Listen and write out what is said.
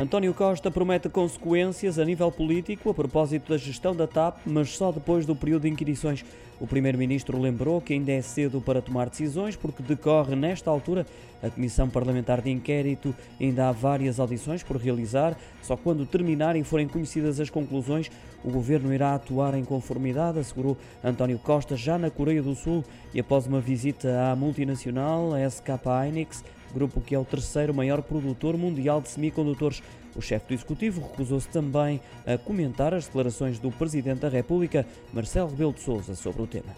António Costa promete consequências a nível político a propósito da gestão da TAP, mas só depois do período de inquirições. O Primeiro-Ministro lembrou que ainda é cedo para tomar decisões, porque decorre nesta altura a Comissão Parlamentar de Inquérito. Ainda há várias audições por realizar, só quando terminarem e forem conhecidas as conclusões, o Governo irá atuar em conformidade, assegurou António Costa já na Coreia do Sul e após uma visita à multinacional SK Hynix, grupo que é o terceiro maior produtor mundial de semicondutores. O chefe do Executivo recusou-se também a comentar as declarações do Presidente da República, Marcelo Rebelo de Sousa, sobre o tema.